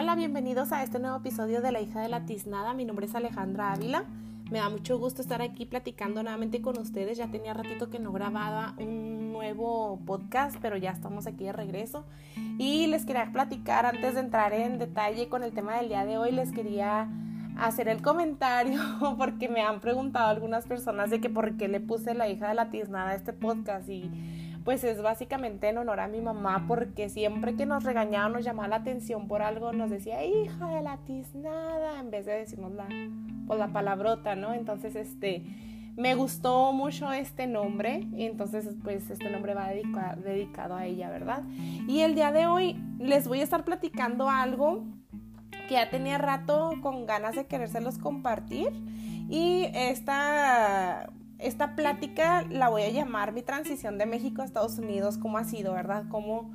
Hola, bienvenidos a este nuevo episodio de La hija de la tiznada. Mi nombre es Alejandra Ávila. Me da mucho gusto estar aquí platicando nuevamente con ustedes. Ya tenía ratito que no grababa un nuevo podcast, pero ya estamos aquí de regreso. Y les quería platicar antes de entrar en detalle con el tema del día de hoy. Les quería hacer el comentario porque me han preguntado algunas personas de que por qué le puse la hija de la tiznada a este podcast y pues es básicamente en honor a mi mamá porque siempre que nos regañaba nos llamaba la atención por algo nos decía hija de la tiznada en vez de decirnos la, pues, la palabrota, ¿no? Entonces este me gustó mucho este nombre entonces pues este nombre va dedicado a ella, ¿verdad? Y el día de hoy les voy a estar platicando algo que ya tenía rato con ganas de querérselos compartir y esta esta plática la voy a llamar mi transición de México a Estados Unidos, cómo ha sido, ¿verdad? Cómo,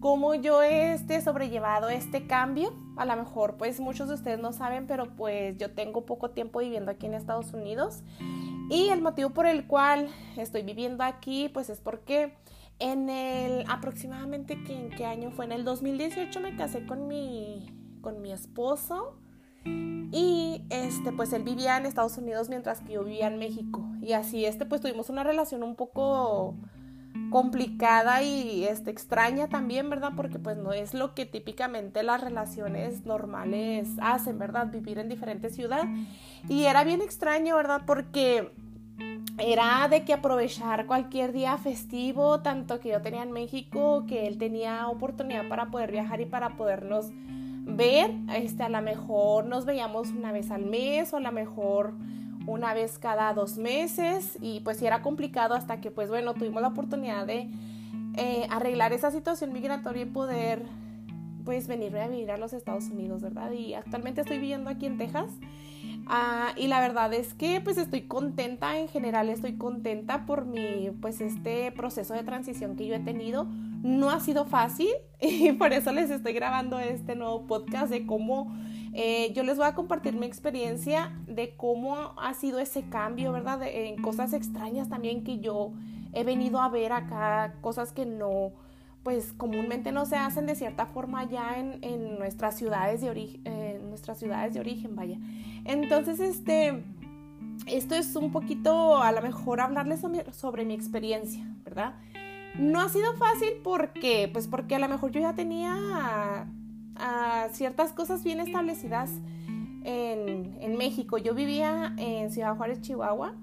cómo yo he este, sobrellevado este cambio. A lo mejor pues muchos de ustedes no saben, pero pues yo tengo poco tiempo viviendo aquí en Estados Unidos. Y el motivo por el cual estoy viviendo aquí pues es porque en el aproximadamente en qué año fue en el 2018 me casé con mi con mi esposo y este, pues él vivía en Estados Unidos mientras que yo vivía en México. Y así, este, pues tuvimos una relación un poco complicada y este, extraña también, ¿verdad? Porque pues no es lo que típicamente las relaciones normales hacen, ¿verdad? Vivir en diferentes ciudades. Y era bien extraño, ¿verdad? Porque era de que aprovechar cualquier día festivo, tanto que yo tenía en México, que él tenía oportunidad para poder viajar y para podernos ver, este, a lo mejor nos veíamos una vez al mes o a lo mejor una vez cada dos meses y pues sí era complicado hasta que pues bueno tuvimos la oportunidad de eh, arreglar esa situación migratoria y poder pues venir a vivir a los Estados Unidos, ¿verdad? Y actualmente estoy viviendo aquí en Texas ah, y la verdad es que pues estoy contenta, en general estoy contenta por mi pues este proceso de transición que yo he tenido no ha sido fácil y por eso les estoy grabando este nuevo podcast de cómo eh, yo les voy a compartir mi experiencia de cómo ha sido ese cambio, ¿verdad? en cosas extrañas también que yo he venido a ver acá, cosas que no, pues comúnmente no se hacen de cierta forma ya en, nuestras ciudades de origen, nuestras ciudades de origen, vaya. Entonces, este, esto es un poquito, a lo mejor hablarles sobre mi experiencia, ¿verdad? No ha sido fácil porque, pues porque a lo mejor yo ya tenía ciertas cosas bien establecidas en, en, México. Yo vivía en Ciudad Juárez, Chihuahua.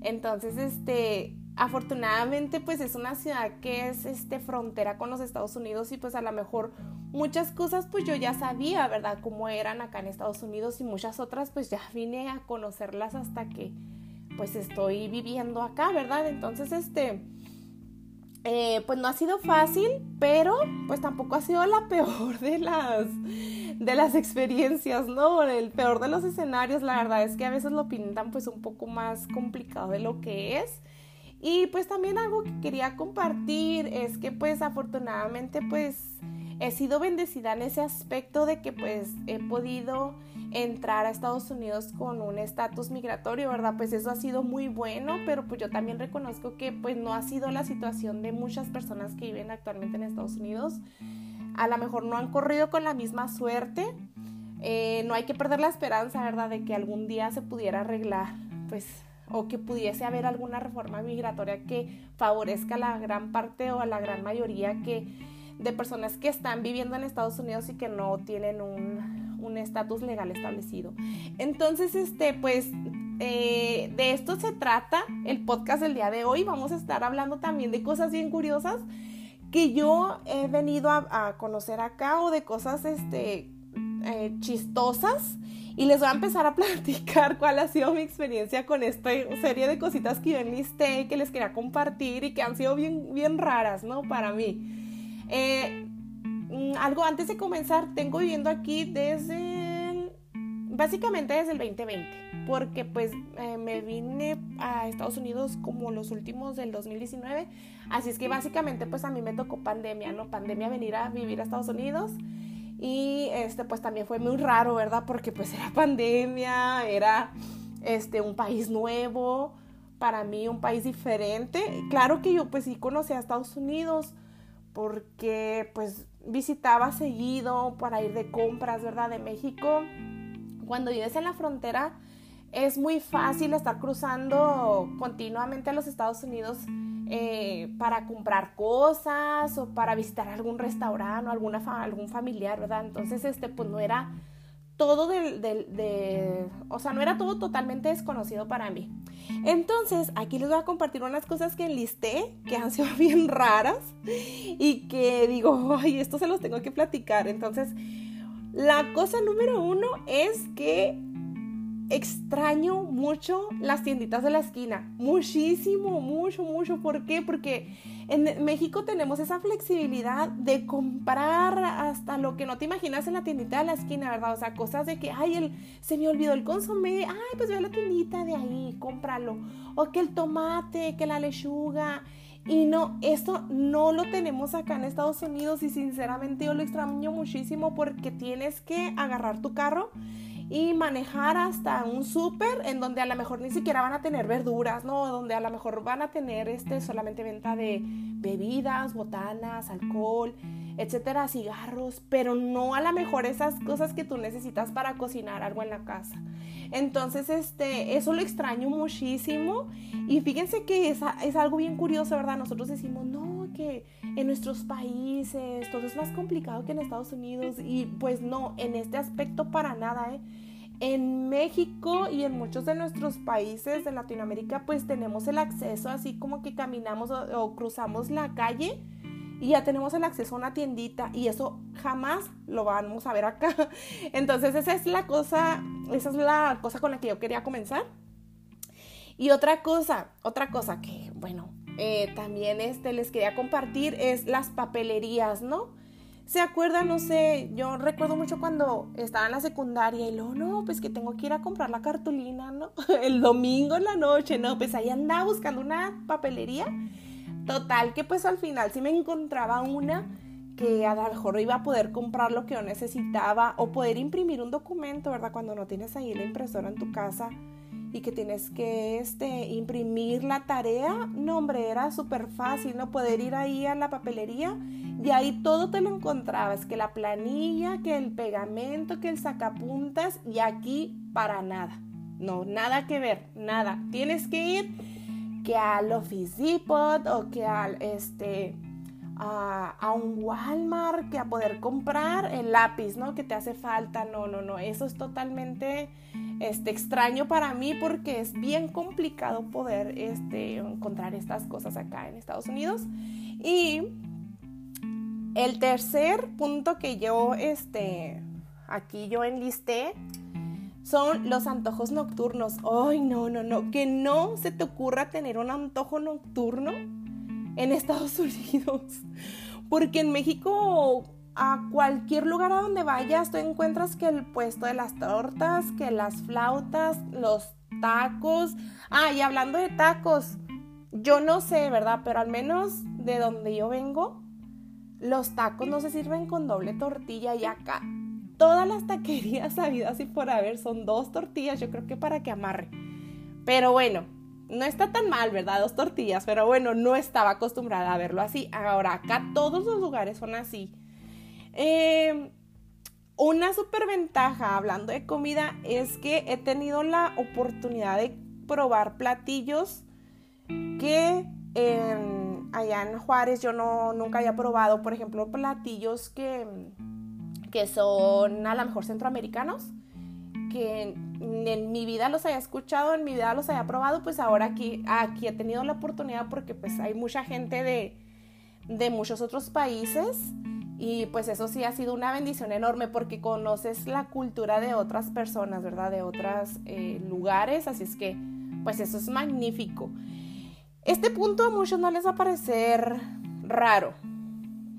Entonces, este, afortunadamente, pues es una ciudad que es este, frontera con los Estados Unidos y pues a lo mejor muchas cosas pues yo ya sabía, ¿verdad? Cómo eran acá en Estados Unidos y muchas otras pues ya vine a conocerlas hasta que pues estoy viviendo acá, ¿verdad? Entonces, este eh, pues no ha sido fácil, pero pues tampoco ha sido la peor de las, de las experiencias, ¿no? El peor de los escenarios, la verdad es que a veces lo pintan pues un poco más complicado de lo que es. Y pues también algo que quería compartir es que pues afortunadamente pues he sido bendecida en ese aspecto de que pues he podido entrar a Estados Unidos con un estatus migratorio, ¿verdad? Pues eso ha sido muy bueno, pero pues yo también reconozco que pues no ha sido la situación de muchas personas que viven actualmente en Estados Unidos. A lo mejor no han corrido con la misma suerte. Eh, no hay que perder la esperanza, ¿verdad? De que algún día se pudiera arreglar, pues, o que pudiese haber alguna reforma migratoria que favorezca a la gran parte o a la gran mayoría que, de personas que están viviendo en Estados Unidos y que no tienen un estatus legal establecido. Entonces, este, pues eh, de esto se trata el podcast del día de hoy. Vamos a estar hablando también de cosas bien curiosas que yo he venido a, conocer acá o de cosas este, eh, chistosas. Y les voy a empezar a platicar cuál ha sido mi experiencia con esta serie de cositas que yo enlisté, que les quería compartir y que han sido bien, bien raras, ¿no? Para mí. Eh, Mm, algo antes de comenzar, tengo viviendo aquí desde, básicamente desde el 2020, porque pues eh, me vine a Estados Unidos como los últimos del 2019, así es que básicamente pues a mí me tocó pandemia, ¿no? Pandemia venir a vivir a Estados Unidos. Y este pues también fue muy raro, ¿verdad? Porque pues era pandemia, era este un país nuevo, para mí un país diferente. Claro que yo pues sí conocí a Estados Unidos, porque pues visitaba seguido para ir de compras, ¿verdad? De México. Cuando vives en la frontera es muy fácil estar cruzando continuamente a los Estados Unidos eh, para comprar cosas o para visitar algún restaurante o alguna algún familiar, ¿verdad? Entonces, este, pues no era todo del, de, o sea, no era todo totalmente desconocido para mí. Entonces, aquí les voy a compartir unas cosas que enlisté, que han sido bien raras y que digo, ay, esto se los tengo que platicar. Entonces, la cosa número uno es que extraño mucho las tienditas de la esquina. Muchísimo, mucho, mucho. ¿Por qué? Porque en México tenemos esa flexibilidad de comprar hasta lo que no te imaginas en la tiendita de la esquina, ¿verdad? O sea, cosas de que, ay, el, se me olvidó el consomé, ay, pues ve a la tiendita de ahí, cómpralo. O que el tomate, que la lechuga. Y no, esto no lo tenemos acá en Estados Unidos y sinceramente yo lo extraño muchísimo porque tienes que agarrar tu carro y manejar hasta un súper en donde a lo mejor ni siquiera van a tener verduras, ¿no? Donde a lo mejor van a tener este, solamente venta de bebidas, botanas, alcohol, etcétera, cigarros, pero no a lo mejor esas cosas que tú necesitas para cocinar algo en la casa. Entonces, este, eso lo extraño muchísimo y fíjense que es, es algo bien curioso, ¿verdad? Nosotros decimos, no, que en nuestros países todo es más complicado que en Estados Unidos y pues no, en este aspecto para nada, ¿eh? En México y en muchos de nuestros países de Latinoamérica pues tenemos el acceso así como que caminamos o, cruzamos la calle y ya tenemos el acceso a una tiendita y eso jamás lo vamos a ver acá. Entonces esa es la cosa, esa es la cosa con la que yo quería comenzar. Y otra cosa, otra cosa que, bueno, eh, también este, les quería compartir es las papelerías, ¿no? ¿Se acuerdan? No sé, yo recuerdo mucho cuando estaba en la secundaria y luego, no, pues que tengo que ir a comprar la cartulina, ¿no? El domingo en la noche, ¿no? Pues ahí andaba buscando una papelería. Total, que pues al final sí me encontraba una que a lo mejor iba a poder comprar lo que yo necesitaba o poder imprimir un documento, ¿verdad? Cuando no tienes ahí la impresora en tu casa y que tienes que este, imprimir la tarea, no hombre, era súper fácil, ¿no? Poder ir ahí a la papelería y ahí todo te lo encontrabas, que la planilla, que el pegamento, que el sacapuntas y aquí para nada. No, nada que ver, nada. Tienes que ir que al Office Depot o que al este a, un Walmart que a poder comprar el lápiz, ¿no? Que te hace falta. No, no, no. Eso es totalmente este, extraño para mí porque es bien complicado poder este, encontrar estas cosas acá en Estados Unidos. Y el tercer punto que yo, este, aquí yo enlisté son los antojos nocturnos. Ay, no, no, no, que no se te ocurra tener un antojo nocturno en Estados Unidos. Porque en México a cualquier lugar a donde vayas, tú encuentras que el puesto de las tortas, que las flautas, los tacos. Ah, y hablando de tacos, yo no sé, ¿verdad? Pero al menos de donde yo vengo, los tacos no se sirven con doble tortilla y acá todas las taquerías sabidas y por haber son dos tortillas, yo creo que para que amarre. Pero bueno, no está tan mal, ¿verdad? Dos tortillas, pero bueno, no estaba acostumbrada a verlo así. Ahora acá todos los lugares son así. Eh, una super ventaja hablando de comida es que he tenido la oportunidad de probar platillos que allá en Juárez yo no, nunca había probado. Por ejemplo, platillos que, que son a lo mejor centroamericanos, que en mi vida los haya escuchado, en mi vida los haya probado, pues ahora aquí, aquí he tenido la oportunidad porque pues hay mucha gente de, de muchos otros países y pues eso sí ha sido una bendición enorme porque conoces la cultura de otras personas, ¿verdad? De otros eh, lugares, así es que pues eso es magnífico. Este punto a muchos no les va a parecer raro,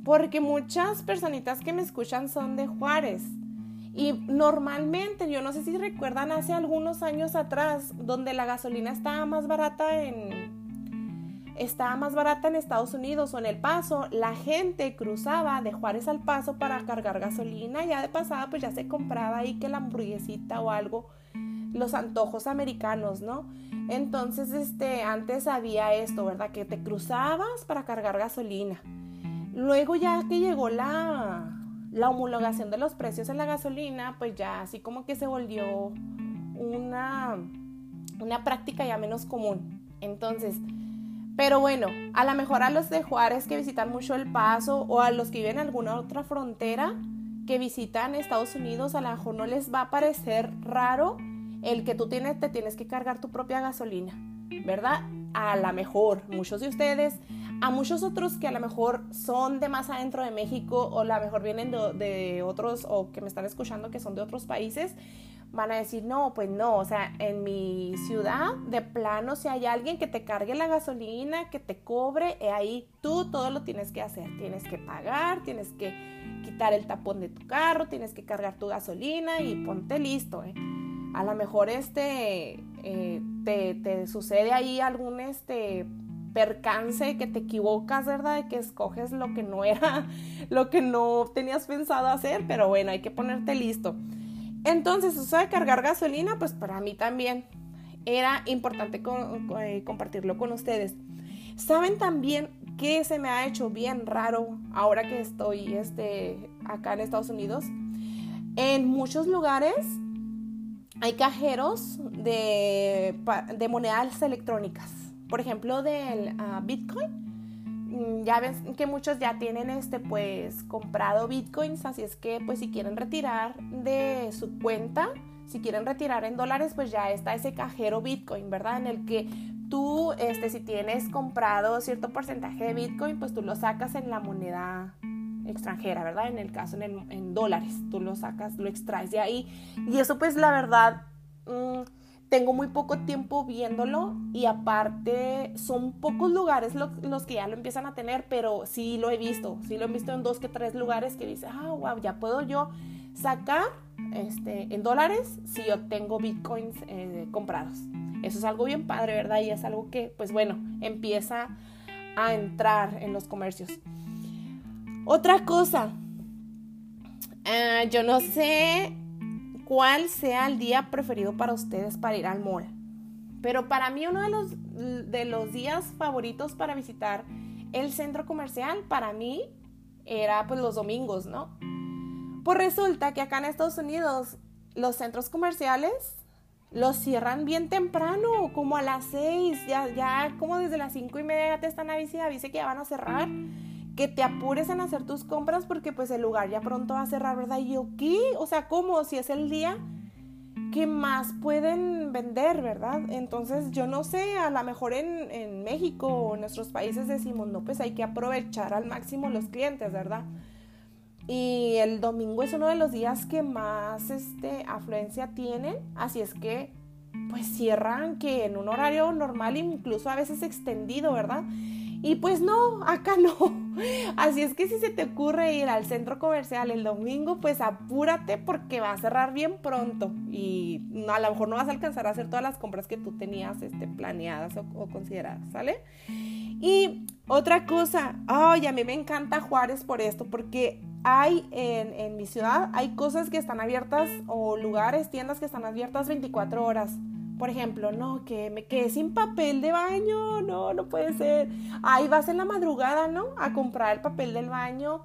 porque muchas personitas que me escuchan son de Juárez. Y normalmente, yo no sé si recuerdan hace algunos años atrás, donde la gasolina estaba más barata en, estaba más barata en Estados Unidos o en El Paso, la gente cruzaba de Juárez al Paso para cargar gasolina, ya de pasada pues ya se compraba ahí que la hamburguesita o algo, los antojos americanos, ¿no? Entonces, este, antes había esto, ¿verdad? Que te cruzabas para cargar gasolina. Luego ya que llegó la, la homologación de los precios en la gasolina, pues ya así como que se volvió una, una práctica ya menos común. Entonces, pero bueno, a lo mejor a los de Juárez que visitan mucho El Paso o a los que viven en alguna otra frontera que visitan Estados Unidos, a lo mejor no les va a parecer raro el que tú tienes, te tienes que cargar tu propia gasolina, ¿verdad? A lo mejor muchos de ustedes, a muchos otros que a lo mejor son de más adentro de México o a lo mejor vienen de, otros o que me están escuchando que son de otros países, van a decir, no, pues no, o sea, en mi ciudad, de plano, si hay alguien que te cargue la gasolina, que te cobre, eh, ahí tú todo lo tienes que hacer. Tienes que pagar, tienes que quitar el tapón de tu carro, tienes que cargar tu gasolina y ponte listo. ¿eh? A lo mejor este, eh, te, te, sucede ahí algún este, percance que te equivocas, ¿verdad? De que escoges lo que no era, lo que no tenías pensado hacer, pero bueno, hay que ponerte listo. Entonces, eso de cargar gasolina, pues para mí también era importante eh, compartirlo con ustedes. Saben también que se me ha hecho bien raro ahora que estoy este, acá en Estados Unidos. En muchos lugares hay cajeros de, de monedas electrónicas. Por ejemplo, del ah, Bitcoin Mm, ya ves que muchos ya tienen este pues comprado bitcoins, así es que pues si quieren retirar de su cuenta, si quieren retirar en dólares, pues ya está ese cajero bitcoin, ¿verdad? En el que tú, este, si tienes comprado cierto porcentaje de bitcoin, pues tú lo sacas en la moneda extranjera, ¿verdad? En el caso en, en dólares, tú lo sacas, lo extraes de ahí. Y eso pues la verdad... Mmm, tengo muy poco tiempo viéndolo y aparte son pocos lugares los que ya lo empiezan a tener, pero sí lo he visto, sí lo he visto en dos que tres lugares que dice, ah, wow, ya puedo yo sacar este, en dólares si yo tengo bitcoins eh, comprados. Eso es algo bien padre, ¿verdad? Y es algo que, pues bueno, empieza a entrar en los comercios. Otra cosa, eh, yo no sé cuál sea el día preferido para ustedes para ir al mall. Pero para mí uno de los, de los días favoritos para visitar el centro comercial, para mí, era pues los domingos, ¿no? Pues resulta que acá en Estados Unidos los centros comerciales los cierran bien temprano, como a las 6, ya, ya como desde las cinco y media ya te están avisando, avise que ya van a cerrar que te apures en hacer tus compras porque pues el lugar ya pronto va a cerrar, ¿verdad? Y yo, ¿qué? O sea, ¿cómo? Si es el día que más pueden vender, ¿verdad? Entonces yo no sé, a lo mejor en, en México o en nuestros países decimos, no, pues hay que aprovechar al máximo los clientes, ¿verdad? Y el domingo es uno de los días que más este, afluencia tienen, así es que pues cierran que en un horario normal, incluso a veces extendido, ¿verdad? Y pues no, acá no. Así es que si se te ocurre ir al centro comercial el domingo, pues apúrate porque va a cerrar bien pronto y a lo mejor no vas a alcanzar a hacer todas las compras que tú tenías este, planeadas o, consideradas, ¿sale? Y otra cosa, ay, a mí me encanta Juárez por esto, porque hay en, en mi ciudad, hay cosas que están abiertas o lugares, tiendas que están abiertas 24 horas. Por ejemplo, no, que me quedé sin papel de baño, no, no puede ser. Ahí vas en la madrugada, ¿no? A comprar el papel del baño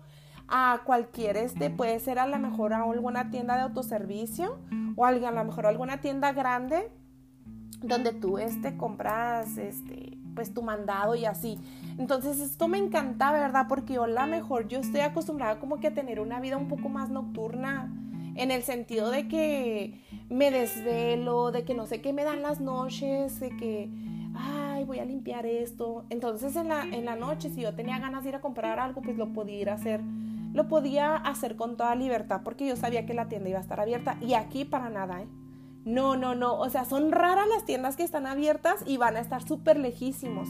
a cualquier, este, puede ser a lo mejor a alguna tienda de autoservicio o a, lo mejor a alguna tienda grande donde tú, este, compras, este, pues tu mandado y así. Entonces esto me encanta, ¿verdad? Porque yo a lo mejor yo estoy acostumbrada como que a tener una vida un poco más nocturna en el sentido de que me desvelo, de que no sé qué me dan las noches, de que, ay, voy a limpiar esto. Entonces en la, en la noche, si yo tenía ganas de ir a comprar algo, pues lo podía ir a hacer. Lo podía hacer con toda libertad porque yo sabía que la tienda iba a estar abierta y aquí para nada, ¿eh? No, no, no. O sea, son raras las tiendas que están abiertas y van a estar súper lejísimos.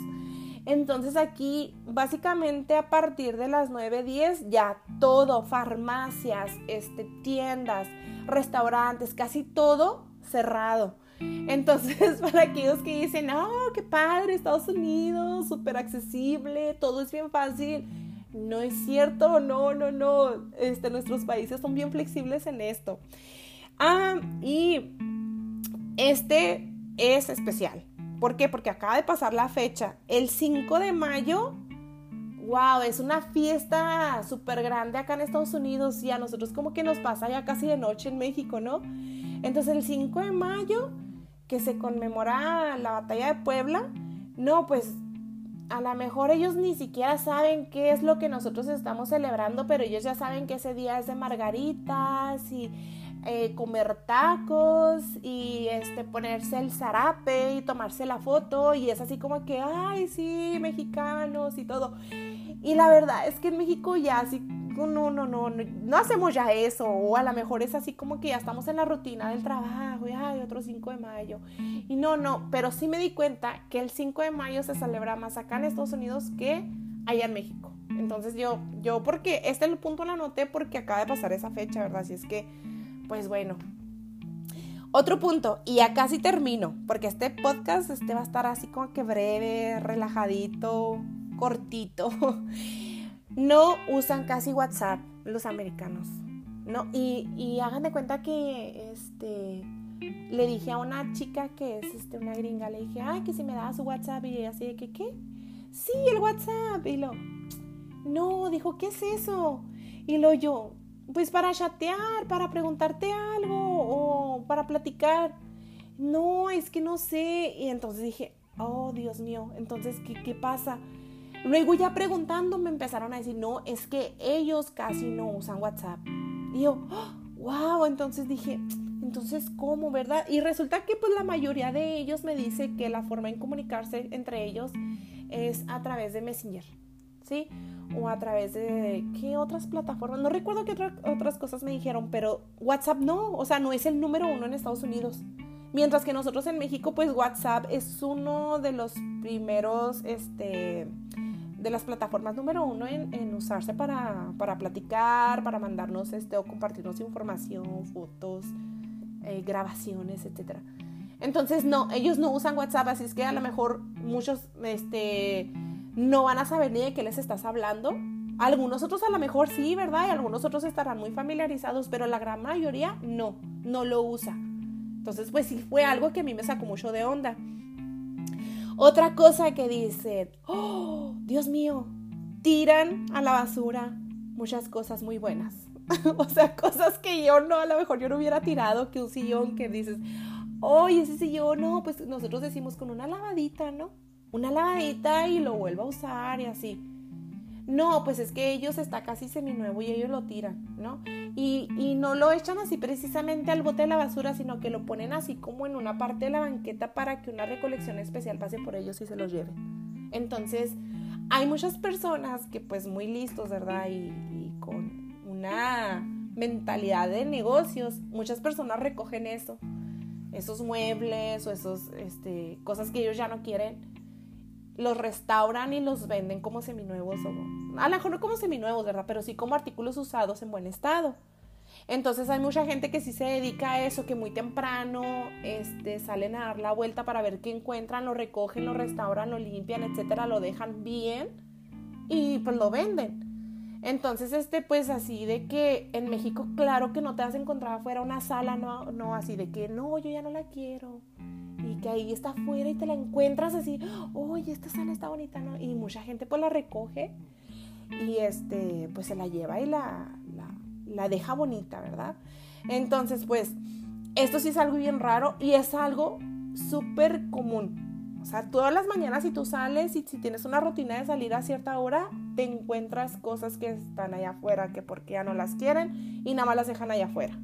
Entonces aquí básicamente a partir de las 9.10 ya todo, farmacias, este, tiendas, restaurantes, casi todo cerrado. Entonces, para aquellos que dicen, oh, qué padre, Estados Unidos, súper accesible, todo es bien fácil. No es cierto, no, no, no. Este, nuestros países son bien flexibles en esto. Ah, y este es especial. ¿Por qué? Porque acaba de pasar la fecha. El 5 de mayo, wow, es una fiesta súper grande acá en Estados Unidos y a nosotros como que nos pasa ya casi de noche en México, ¿no? Entonces el 5 de mayo, que se conmemora la batalla de Puebla, no, pues a lo mejor ellos ni siquiera saben qué es lo que nosotros estamos celebrando, pero ellos ya saben que ese día es de margaritas y eh, comer tacos y este, ponerse el zarape y tomarse la foto y es así como que, ay, sí, mexicanos y todo. Y la verdad es que en México ya así, no, no, no, no, no hacemos ya eso, o a lo mejor es así como que ya estamos en la rutina del trabajo y ay, otro 5 de mayo. Y no, no, pero sí me di cuenta que el 5 de mayo se celebra más acá en Estados Unidos que allá en México. Entonces yo, yo, porque este punto lo anoté porque acaba de pasar esa fecha, ¿verdad? Así es que pues bueno. Otro punto, y ya casi termino, porque este podcast este va a estar así como que breve, relajadito, cortito. No usan casi WhatsApp los americanos. No, y, hagan de cuenta que este le dije a una chica que es este, una gringa, le dije, ay, que si me daba su WhatsApp y así de que, ¿qué? Sí, el WhatsApp. Y lo, no, dijo, ¿qué es eso? Y lo yo, pues para chatear, para preguntarte algo o para platicar. No, es que no sé. Y entonces dije, oh Dios mío, entonces, ¿qué, qué pasa? Luego ya preguntando me empezaron a decir, no, es que ellos casi no usan WhatsApp. Y yo, wow, entonces dije, entonces, ¿cómo, verdad? Y resulta que pues la mayoría de ellos me dice que la forma en comunicarse entre ellos es a través de Messenger, o a través de qué otras plataformas. No recuerdo qué otras cosas me dijeron, pero WhatsApp no, o sea, no es el número uno en Estados Unidos. Mientras que nosotros en México, pues WhatsApp es uno de los primeros, este, de las plataformas número uno en, usarse para, para, platicar, para mandarnos, este, o compartirnos información, fotos, eh, grabaciones, etc. Entonces, no, ellos no usan WhatsApp, así es que a lo mejor muchos, este, no van a saber ni de qué les estás hablando. Algunos otros a lo mejor sí, ¿verdad? Y algunos otros estarán muy familiarizados, pero la gran mayoría no, no lo usa. Entonces, pues sí fue algo que a mí me sacó mucho de onda. Otra cosa que dicen, oh, Dios mío, tiran a la basura muchas cosas muy buenas. o sea, cosas que yo no, a lo mejor yo no hubiera tirado, que un sillón que dices, oye, ese sillón, no, pues nosotros decimos con una lavadita, ¿no? Una lavadita y lo vuelvo a usar y así. No, pues es que ellos está casi seminuevo y ellos lo tiran, ¿no? Y, y, no lo echan así precisamente al bote de la basura, sino que lo ponen así como en una parte de la banqueta para que una recolección especial pase por ellos y se los lleve. Entonces, hay muchas personas que pues muy listos, ¿verdad? Y, y con una mentalidad de negocios, muchas personas recogen eso, esos muebles o esos, este, cosas que ellos ya no quieren los restauran y los venden como seminuevos o a lo mejor no como seminuevos, ¿verdad? Pero sí como artículos usados en buen estado. Entonces hay mucha gente que sí se dedica a eso, que muy temprano este, salen a dar la vuelta para ver qué encuentran, lo recogen, lo restauran, lo limpian, etcétera, lo dejan bien y pues lo venden. Entonces, este, pues así de que en México, claro que no te has encontrado afuera una sala, no, no, así de que no, yo ya no la quiero que ahí está afuera y te la encuentras así, oye, esta sala está bonita, ¿no? Y mucha gente pues la recoge y este, pues se la lleva y la, la, deja bonita, ¿verdad? Entonces, pues, esto sí es algo bien raro y es algo súper común. O sea, todas las mañanas si tú sales y si tienes una rutina de salir a cierta hora, te encuentras cosas que están allá afuera, que porque ya no las quieren y nada más las dejan allá afuera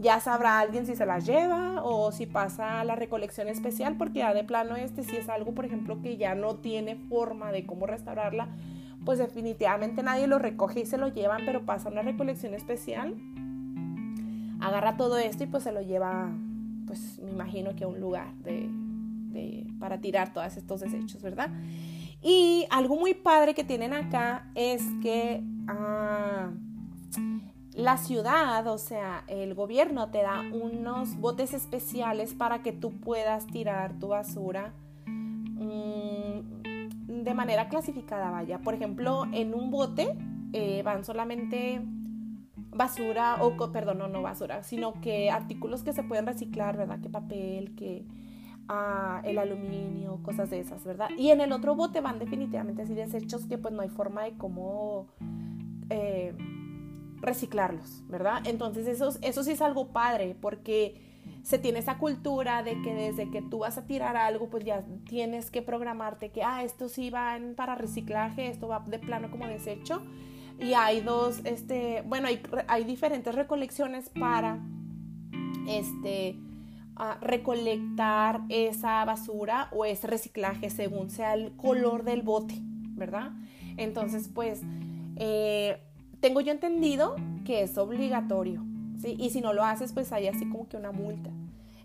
ya sabrá alguien si se las lleva o si pasa a la recolección especial, porque ya de plano este, si es algo, por ejemplo, que ya no tiene forma de cómo restaurarla, pues definitivamente nadie lo recoge y se lo llevan, pero pasa a una recolección especial, agarra todo esto y pues se lo lleva, pues me imagino que a un lugar de, para tirar todos estos desechos, ¿verdad? Y algo muy padre que tienen acá es que... Ah, la ciudad, o sea, el gobierno te da unos botes especiales para que tú puedas tirar tu basura mm, de manera clasificada, vaya. Por ejemplo, en un bote eh, van solamente basura, o perdón, no, no basura, sino que artículos que se pueden reciclar, ¿verdad? Que papel, que ah, el aluminio, cosas de esas, ¿verdad? Y en el otro bote van definitivamente así desechos que pues no hay forma de cómo eh, reciclarlos, ¿verdad? Entonces eso, eso sí es algo padre porque se tiene esa cultura de que desde que tú vas a tirar algo, pues ya tienes que programarte que, ah, esto sí va para reciclaje, esto va de plano como desecho. Y hay dos, este, bueno, hay, hay diferentes recolecciones para, este, recolectar esa basura o ese reciclaje según sea el color del bote, ¿verdad? Entonces, pues, eh, tengo yo entendido que es obligatorio, ¿sí? Y si no lo haces, pues hay así como que una multa.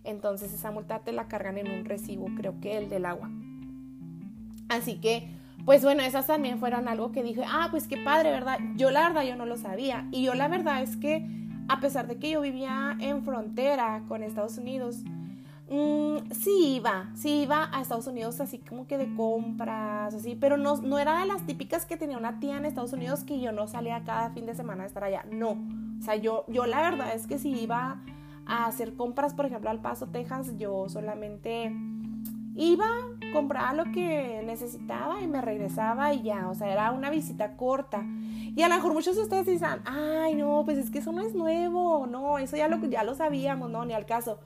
Entonces esa multa te la cargan en un recibo, creo que el del agua. Así que, pues bueno, esas también fueron algo que dije, ah, pues qué padre, ¿verdad? Yo la verdad yo no lo sabía. Y yo la verdad es que, a pesar de que yo vivía en frontera con Estados Unidos, Mm, sí iba, sí iba a Estados Unidos así como que de compras, así, pero no, no era de las típicas que tenía una tía en Estados Unidos que yo no salía cada fin de semana a estar allá, no, o sea, yo, yo la verdad es que si iba a hacer compras, por ejemplo, al Paso, Texas, yo solamente iba, compraba lo que necesitaba y me regresaba y ya, o sea, era una visita corta. Y a lo mejor muchos de ustedes dicen, ay, no, pues es que eso no es nuevo, no, eso ya lo, ya lo sabíamos, no, ni al caso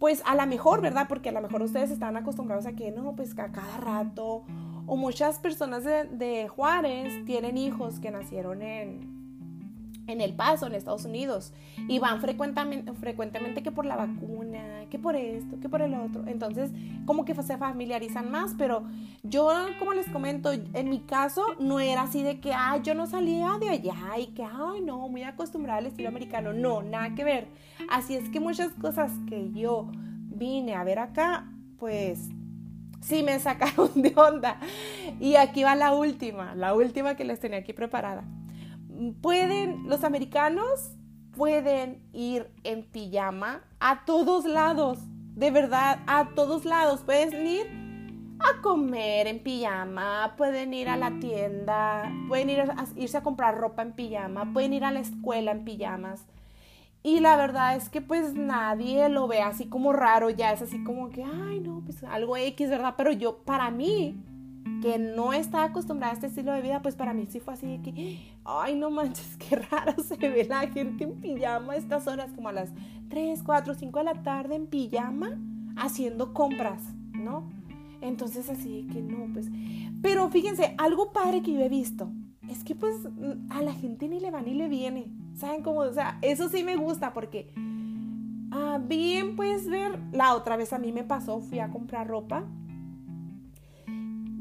pues a lo mejor, ¿verdad? Porque a lo mejor ustedes están acostumbrados a que no, pues a cada rato, o muchas personas de, Juárez tienen hijos que nacieron en, en El Paso, en Estados Unidos, y van frecuentemente, frecuentemente que por la vacuna, que por esto, que por el otro. Entonces, como que se familiarizan más, pero yo, como les comento, en mi caso no era así de que, ay, yo no salía de allá y que, ay, no, muy acostumbrada al estilo americano. No, nada que ver. Así es que muchas cosas que yo vine a ver acá, pues sí me sacaron de onda. Y aquí va la última, la última que les tenía aquí preparada pueden, los americanos pueden ir en pijama a todos lados, de verdad, a todos lados. Pueden ir a comer en pijama, pueden ir a la tienda, pueden ir a, irse a comprar ropa en pijama, pueden ir a la escuela en pijamas. Y la verdad es que pues nadie lo ve así como raro, ya es así como que, ay no, pues algo X, ¿verdad? Pero yo, para mí, que no estaba acostumbrada a este estilo de vida, pues para mí sí fue así de que, ay, no manches, qué raro se ve la gente en pijama a estas horas, como a las 3, 4, 5 de la tarde en pijama, haciendo compras, ¿no? Entonces así que no, pues, pero fíjense, algo padre que yo he visto, es que pues a la gente ni le va ni le viene, ¿saben cómo? O sea, eso sí me gusta porque... Ah, bien, pues ver, la otra vez a mí me pasó, fui a comprar ropa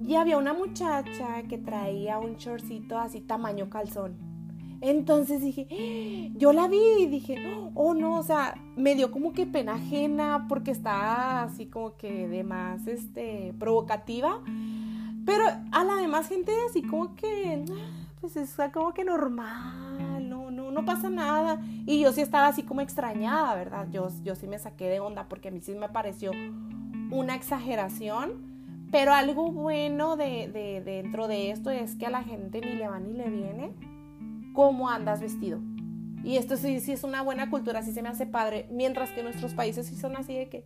y había una muchacha que traía un shortcito así tamaño calzón. Entonces dije, yo la vi y dije, oh no, o sea, me dio como que pena ajena porque estaba así como que de más este, provocativa. Pero a la demás gente así como que, pues es como que normal, no, no, no pasa nada. Y yo sí estaba así como extrañada, ¿verdad? Yo, yo sí me saqué de onda porque a mí sí me pareció una exageración pero algo bueno de, dentro de esto es que a la gente ni le va ni le viene cómo andas vestido. Y esto sí, sí es una buena cultura, sí se me hace padre. Mientras que nuestros países sí son así de que,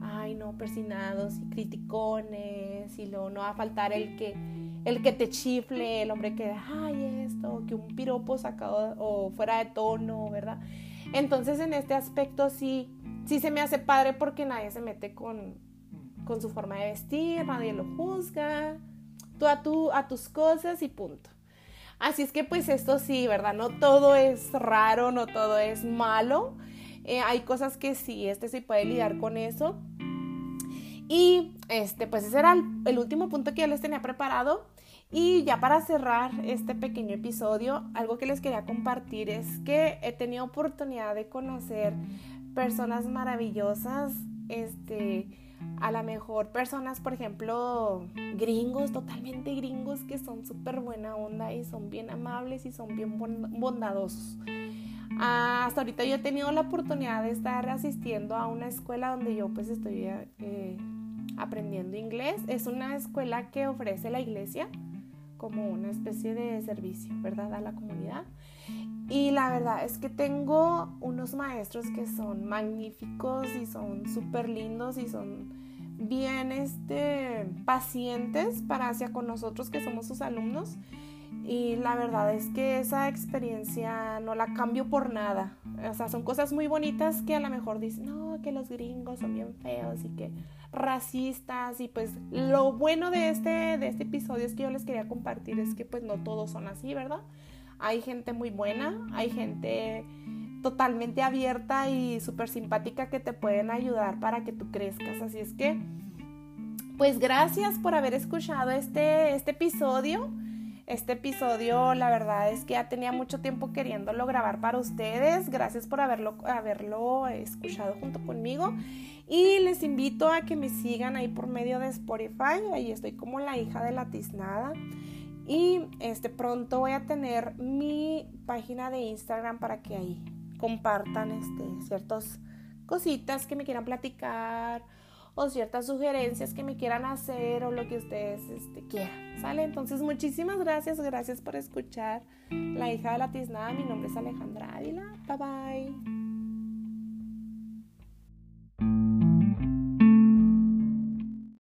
ay no, persinados y criticones, y luego no va a faltar el que, el que te chifle, el hombre que, ay esto, que un piropo sacado o fuera de tono, ¿verdad? Entonces en este aspecto sí, sí se me hace padre porque nadie se mete con, con su forma de vestir, nadie lo juzga, tú a, tú a tus cosas y punto. Así es que pues esto sí, ¿verdad? No todo es raro, no todo es malo. Eh, hay cosas que sí, este sí puede lidiar con eso. Y este, pues ese era el, el, último punto que yo les tenía preparado. Y ya para cerrar este pequeño episodio, algo que les quería compartir es que he tenido oportunidad de conocer personas maravillosas, este, a lo mejor personas, por ejemplo, gringos, totalmente gringos, que son súper buena onda y son bien amables y son bien bondadosos. hasta ahorita yo he tenido la oportunidad de estar asistiendo a una escuela donde yo pues estoy eh, aprendiendo inglés. Es una escuela que ofrece la iglesia como una especie de servicio, ¿verdad? A la comunidad. Y la verdad es que tengo unos maestros que son magníficos y son súper lindos y son bien este, pacientes para hacia con nosotros que somos sus alumnos. Y la verdad es que esa experiencia no la cambio por nada. O sea, son cosas muy bonitas que a lo mejor dicen, no, que los gringos son bien feos y que racistas. Y pues lo bueno de este, de este episodio es que yo les quería compartir es que pues no todos son así, ¿verdad? Hay gente muy buena, hay gente totalmente abierta y súper simpática que te pueden ayudar para que tú crezcas. Así es que, pues gracias por haber escuchado este, este episodio. Este episodio, la verdad es que ya tenía mucho tiempo queriéndolo grabar para ustedes. Gracias por haberlo, haberlo escuchado junto conmigo. Y les invito a que me sigan ahí por medio de Spotify. Ahí estoy como la hija de la tiznada. Y este pronto voy a tener mi página de Instagram para que ahí compartan este, ciertas cositas que me quieran platicar o ciertas sugerencias que me quieran hacer o lo que ustedes este, quieran. ¿Sale? Entonces, muchísimas gracias. Gracias por escuchar La hija de la tiznada. Mi nombre es Alejandra Ávila. Bye bye.